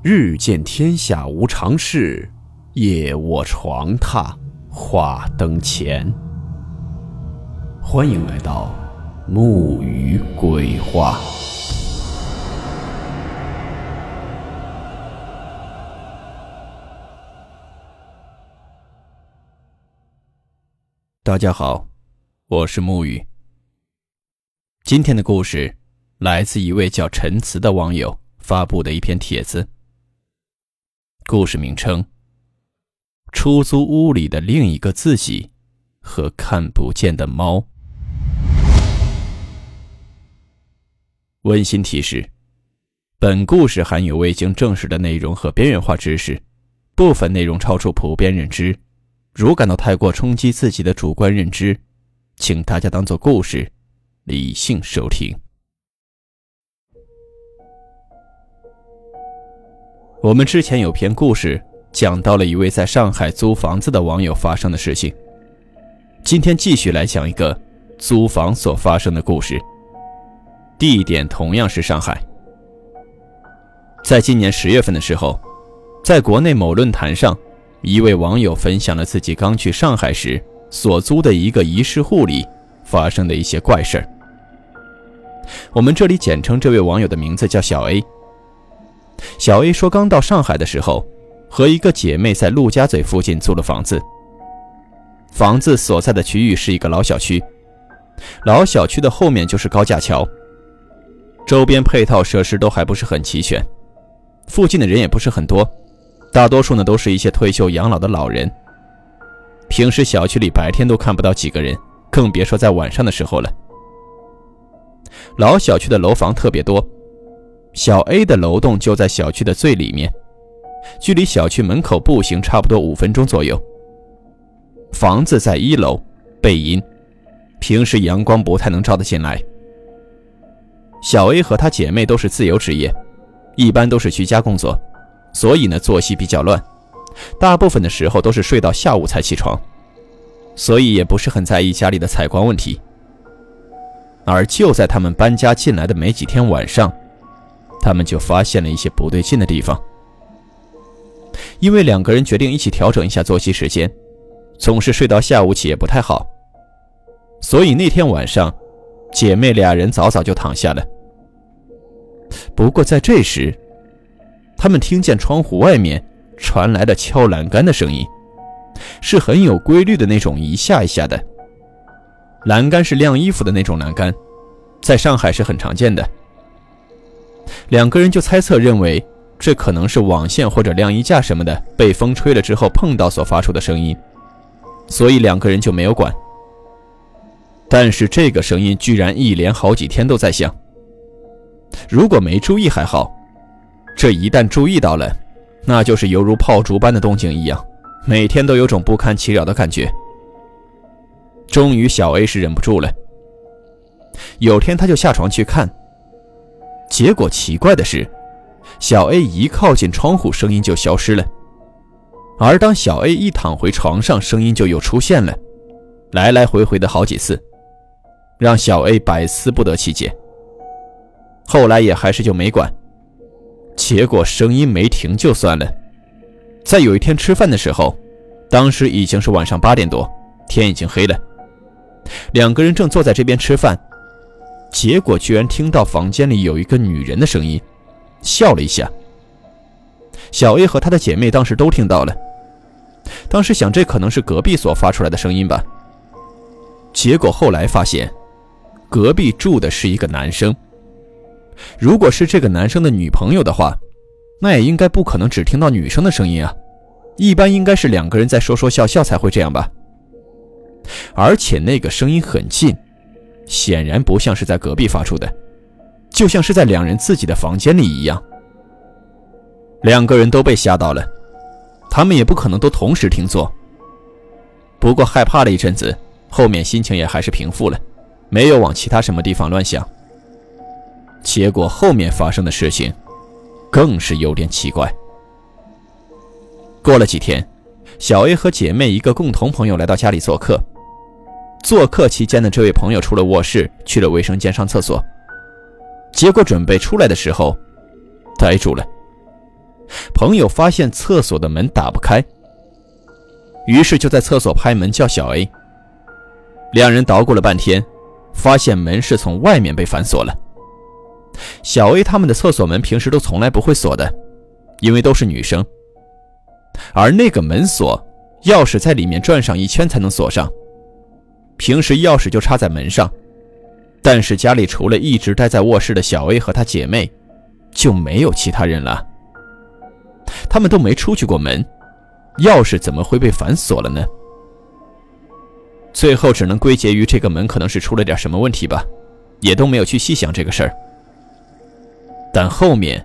日见天下无常事，夜卧床榻话灯前。欢迎来到木鱼鬼话。大家好，我是木鱼。今天的故事来自一位叫陈词的网友发布的一篇帖子。故事名称：出租屋里的另一个自己和看不见的猫。温馨提示：本故事含有未经证实的内容和边缘化知识，部分内容超出普遍认知。如感到太过冲击自己的主观认知，请大家当做故事，理性收听。我们之前有篇故事讲到了一位在上海租房子的网友发生的事情，今天继续来讲一个租房所发生的故事。地点同样是上海。在今年十月份的时候，在国内某论坛上，一位网友分享了自己刚去上海时所租的一个一室户里发生的一些怪事儿。我们这里简称这位网友的名字叫小 A。小 A 说，刚到上海的时候，和一个姐妹在陆家嘴附近租了房子。房子所在的区域是一个老小区，老小区的后面就是高架桥，周边配套设施都还不是很齐全，附近的人也不是很多，大多数呢都是一些退休养老的老人。平时小区里白天都看不到几个人，更别说在晚上的时候了。老小区的楼房特别多。小 A 的楼栋就在小区的最里面，距离小区门口步行差不多五分钟左右。房子在一楼，背阴，平时阳光不太能照得进来。小 A 和她姐妹都是自由职业，一般都是居家工作，所以呢作息比较乱，大部分的时候都是睡到下午才起床，所以也不是很在意家里的采光问题。而就在他们搬家进来的没几天晚上。他们就发现了一些不对劲的地方，因为两个人决定一起调整一下作息时间，总是睡到下午起也不太好，所以那天晚上，姐妹俩人早早就躺下了。不过在这时，他们听见窗户外面传来了敲栏杆的声音，是很有规律的那种，一下一下的。栏杆是晾衣服的那种栏杆，在上海是很常见的。两个人就猜测认为，这可能是网线或者晾衣架什么的被风吹了之后碰到所发出的声音，所以两个人就没有管。但是这个声音居然一连好几天都在响。如果没注意还好，这一旦注意到了，那就是犹如炮竹般的动静一样，每天都有种不堪其扰的感觉。终于，小 A 是忍不住了，有天他就下床去看。结果奇怪的是，小 A 一靠近窗户，声音就消失了；而当小 A 一躺回床上，声音就又出现了，来来回回的好几次，让小 A 百思不得其解。后来也还是就没管，结果声音没停就算了。在有一天吃饭的时候，当时已经是晚上八点多，天已经黑了，两个人正坐在这边吃饭。结果居然听到房间里有一个女人的声音，笑了一下。小 A 和她的姐妹当时都听到了，当时想这可能是隔壁所发出来的声音吧。结果后来发现，隔壁住的是一个男生。如果是这个男生的女朋友的话，那也应该不可能只听到女生的声音啊，一般应该是两个人在说说笑笑才会这样吧。而且那个声音很近。显然不像是在隔壁发出的，就像是在两人自己的房间里一样。两个人都被吓到了，他们也不可能都同时听错。不过害怕了一阵子，后面心情也还是平复了，没有往其他什么地方乱想。结果后面发生的事情，更是有点奇怪。过了几天，小 A 和姐妹一个共同朋友来到家里做客。做客期间的这位朋友出了卧室，去了卫生间上厕所，结果准备出来的时候，呆住了，朋友发现厕所的门打不开，于是就在厕所拍门叫小 A。两人捣鼓了半天，发现门是从外面被反锁了。小 A 他们的厕所门平时都从来不会锁的，因为都是女生。而那个门锁，钥匙在里面转上一圈才能锁上。平时钥匙就插在门上，但是家里除了一直待在卧室的小 A 和她姐妹，就没有其他人了。他们都没出去过门，钥匙怎么会被反锁了呢？最后只能归结于这个门可能是出了点什么问题吧，也都没有去细想这个事儿。但后面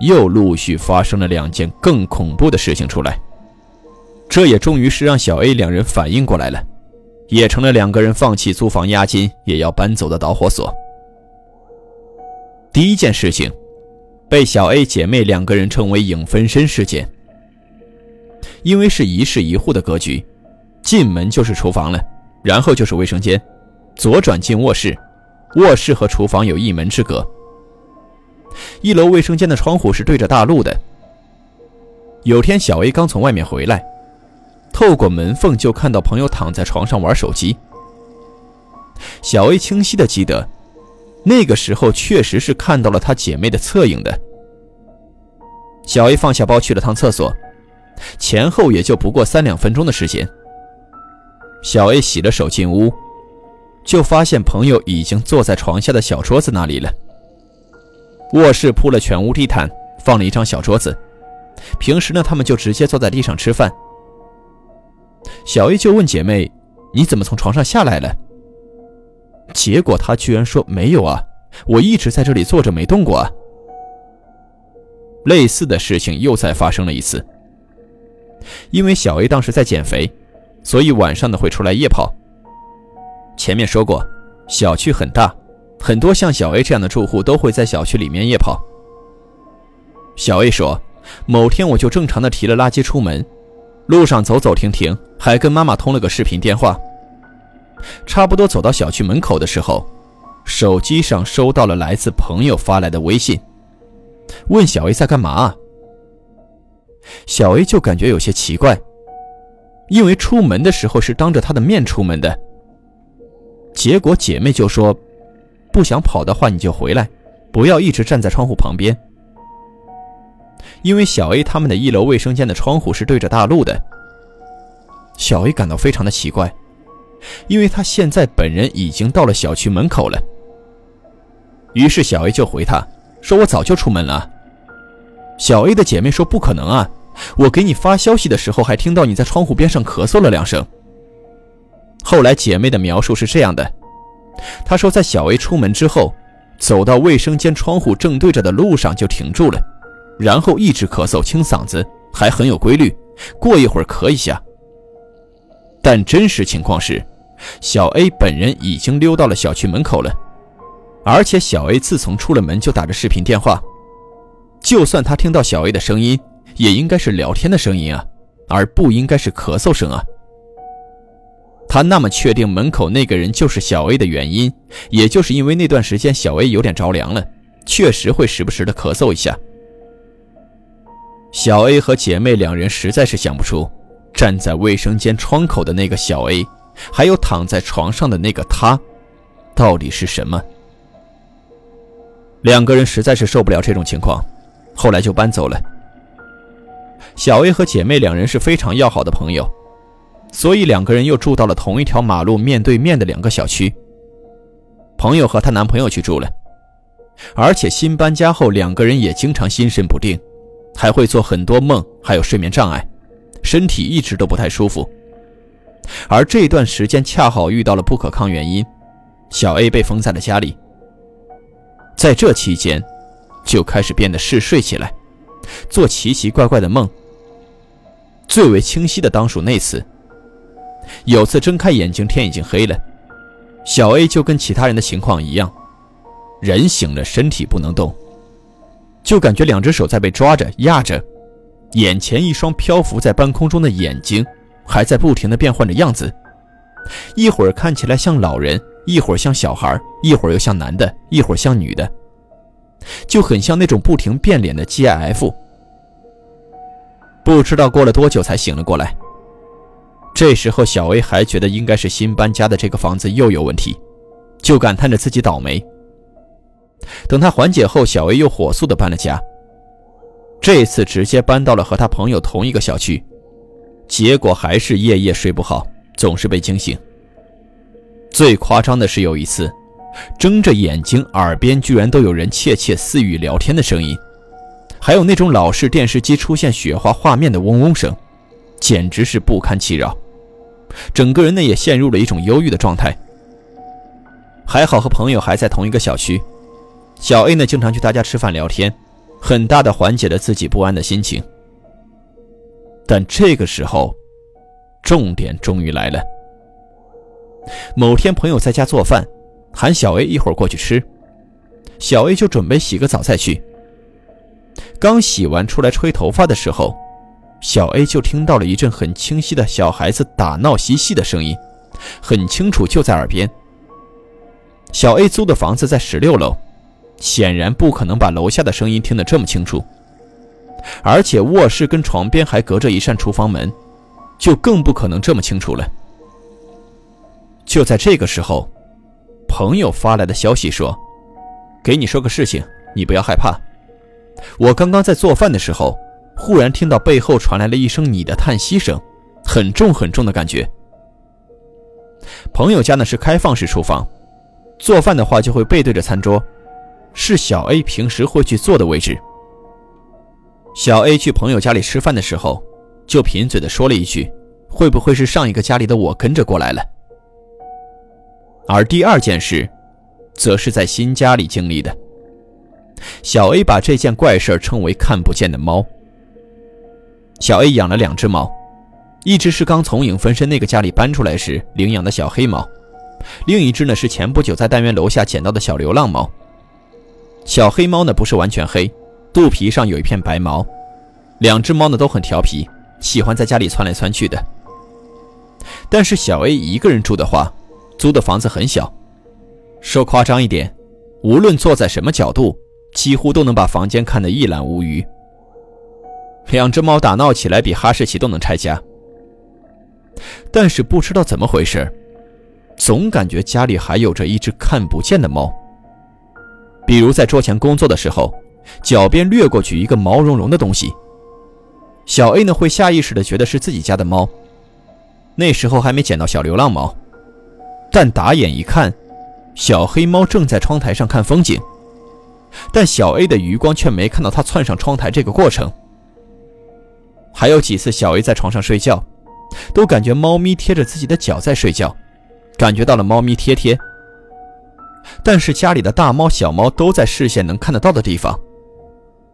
又陆续发生了两件更恐怖的事情出来，这也终于是让小 A 两人反应过来了，也成了两个人放弃租房押金也要搬走的导火索。第一件事情，被小 A 姐妹两个人称为“影分身事件”，因为是一室一户的格局，进门就是厨房了，然后就是卫生间，左转进卧室，卧室和厨房有一门之隔。一楼卫生间的窗户是对着大路的。有天，小 A 刚从外面回来，透过门缝就看到朋友躺在床上玩手机。小 A 清晰的记得，那个时候确实是看到了他姐妹的侧影的。小 A 放下包去了趟厕所，前后也就不过三两分钟的时间。小 A 洗了手进屋，就发现朋友已经坐在床下的小桌子那里了。卧室铺了全屋地毯，放了一张小桌子。平时呢，他们就直接坐在地上吃饭。小 A 就问姐妹：“你怎么从床上下来了？”结果她居然说：“没有啊，我一直在这里坐着没动过啊。”类似的事情又再发生了一次。因为小 A 当时在减肥，所以晚上呢会出来夜跑。前面说过，小区很大。很多像小 A 这样的住户都会在小区里面夜跑。小 A 说：“某天我就正常的提了垃圾出门，路上走走停停，还跟妈妈通了个视频电话。差不多走到小区门口的时候，手机上收到了来自朋友发来的微信，问小 A 在干嘛。小 A 就感觉有些奇怪，因为出门的时候是当着他的面出门的。结果姐妹就说。”不想跑的话，你就回来，不要一直站在窗户旁边。因为小 A 他们的一楼卫生间的窗户是对着大路的。小 A 感到非常的奇怪，因为他现在本人已经到了小区门口了。于是小 A 就回他说：“我早就出门了。”小 A 的姐妹说：“不可能啊，我给你发消息的时候还听到你在窗户边上咳嗽了两声。”后来姐妹的描述是这样的。她说，在小 A 出门之后，走到卫生间窗户正对着的路上就停住了，然后一直咳嗽清嗓子，还很有规律，过一会儿咳一下。但真实情况是，小 A 本人已经溜到了小区门口了，而且小 A 自从出了门就打着视频电话，就算他听到小 A 的声音，也应该是聊天的声音啊，而不应该是咳嗽声啊。他那么确定门口那个人就是小 A 的原因，也就是因为那段时间小 A 有点着凉了，确实会时不时的咳嗽一下。小 A 和姐妹两人实在是想不出，站在卫生间窗口的那个小 A，还有躺在床上的那个他，到底是什么。两个人实在是受不了这种情况，后来就搬走了。小 A 和姐妹两人是非常要好的朋友。所以两个人又住到了同一条马路面对面的两个小区。朋友和她男朋友去住了，而且新搬家后两个人也经常心神不定，还会做很多梦，还有睡眠障碍，身体一直都不太舒服。而这段时间恰好遇到了不可抗原因，小 A 被封在了家里。在这期间，就开始变得嗜睡起来，做奇奇怪怪的梦。最为清晰的当属那次。有次睁开眼睛，天已经黑了，小 A 就跟其他人的情况一样，人醒了，身体不能动，就感觉两只手在被抓着压着，眼前一双漂浮在半空中的眼睛还在不停的变换着样子，一会儿看起来像老人，一会儿像小孩，一会儿又像男的，一会儿像女的，就很像那种不停变脸的 GIF。不知道过了多久才醒了过来。这时候，小 A 还觉得应该是新搬家的这个房子又有问题，就感叹着自己倒霉。等他缓解后，小 A 又火速的搬了家。这次直接搬到了和他朋友同一个小区，结果还是夜夜睡不好，总是被惊醒。最夸张的是有一次，睁着眼睛，耳边居然都有人窃窃私语聊天的声音，还有那种老式电视机出现雪花画面的嗡嗡声，简直是不堪其扰。整个人呢也陷入了一种忧郁的状态。还好和朋友还在同一个小区，小 A 呢经常去他家吃饭聊天。很大的缓解了自己不安的心情，但这个时候，重点终于来了。某天，朋友在家做饭，喊小 A 一会儿过去吃，小 A 就准备洗个澡再去。刚洗完出来吹头发的时候，小 A 就听到了一阵很清晰的小孩子打闹嬉戏的声音，很清楚就在耳边。小 A 租的房子在十六楼。显然不可能把楼下的声音听得这么清楚，而且卧室跟床边还隔着一扇厨房门，就更不可能这么清楚了。就在这个时候，朋友发来的消息说：“给你说个事情，你不要害怕。我刚刚在做饭的时候，忽然听到背后传来了一声你的叹息声，很重很重的感觉。朋友家呢是开放式厨房，做饭的话就会背对着餐桌。”是小 A 平时会去坐的位置。小 A 去朋友家里吃饭的时候，就贫嘴的说了一句：“会不会是上一个家里的我跟着过来了？”而第二件事，则是在新家里经历的。小 A 把这件怪事称为“看不见的猫”。小 A 养了两只猫，一只是刚从影分身那个家里搬出来时领养的小黑猫，另一只呢是前不久在单元楼下捡到的小流浪猫。小黑猫呢不是完全黑，肚皮上有一片白毛。两只猫呢都很调皮，喜欢在家里窜来窜去的。但是小 A 一个人住的话，租的房子很小，说夸张一点，无论坐在什么角度，几乎都能把房间看得一览无余。两只猫打闹起来比哈士奇都能拆家。但是不知道怎么回事，总感觉家里还有着一只看不见的猫。比如在桌前工作的时候，脚边掠过去一个毛茸茸的东西，小 A 呢会下意识的觉得是自己家的猫。那时候还没捡到小流浪猫，但打眼一看，小黑猫正在窗台上看风景，但小 A 的余光却没看到它窜上窗台这个过程。还有几次，小 A 在床上睡觉，都感觉猫咪贴着自己的脚在睡觉，感觉到了猫咪贴贴。但是家里的大猫、小猫都在视线能看得到的地方，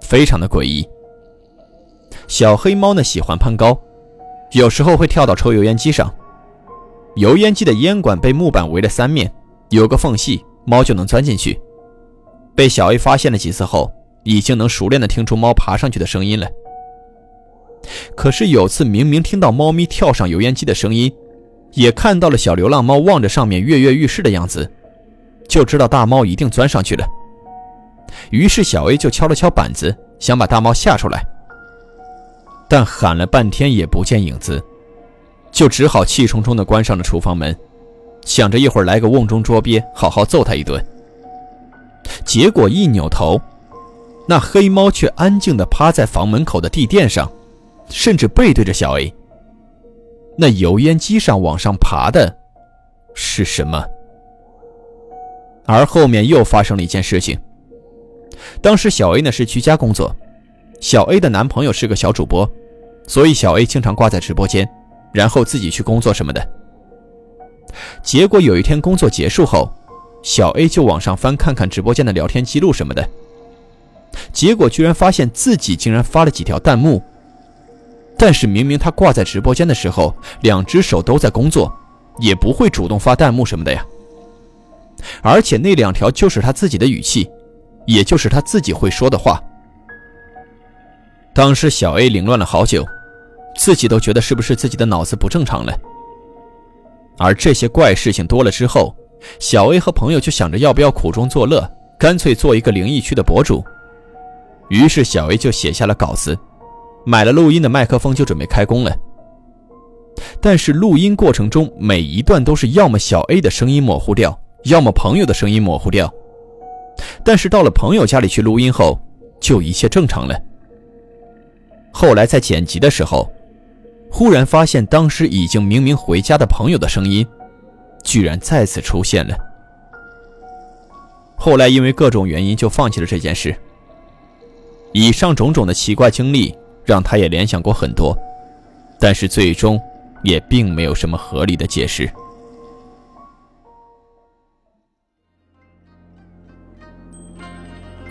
非常的诡异。小黑猫呢喜欢攀高，有时候会跳到抽油烟机上。油烟机的烟管被木板围了三面，有个缝隙，猫就能钻进去。被小 A 发现了几次后，已经能熟练的听出猫爬上去的声音了。可是有次明明听到猫咪跳上油烟机的声音，也看到了小流浪猫望着上面跃跃欲试的样子。就知道大猫一定钻上去了，于是小 A 就敲了敲板子，想把大猫吓出来，但喊了半天也不见影子，就只好气冲冲地关上了厨房门，想着一会儿来个瓮中捉鳖，好好揍他一顿。结果一扭头，那黑猫却安静地趴在房门口的地垫上，甚至背对着小 A。那油烟机上往上爬的，是什么？而后面又发生了一件事情。当时小 A 呢是居家工作，小 A 的男朋友是个小主播，所以小 A 经常挂在直播间，然后自己去工作什么的。结果有一天工作结束后，小 A 就往上翻看看直播间的聊天记录什么的，结果居然发现自己竟然发了几条弹幕。但是明明他挂在直播间的时候，两只手都在工作，也不会主动发弹幕什么的呀。而且那两条就是他自己的语气，也就是他自己会说的话。当时小 A 凌乱了好久，自己都觉得是不是自己的脑子不正常了。而这些怪事情多了之后，小 A 和朋友就想着要不要苦中作乐，干脆做一个灵异区的博主。于是小 A 就写下了稿子，买了录音的麦克风就准备开工了。但是录音过程中每一段都是要么小 A 的声音模糊掉，要么朋友的声音模糊掉。但是到了朋友家里去录音后，就一切正常了。后来在剪辑的时候，忽然发现当时已经明明回家的朋友的声音，居然再次出现了。后来因为各种原因就放弃了这件事。以上种种的奇怪经历让他也联想过很多，但是最终也并没有什么合理的解释。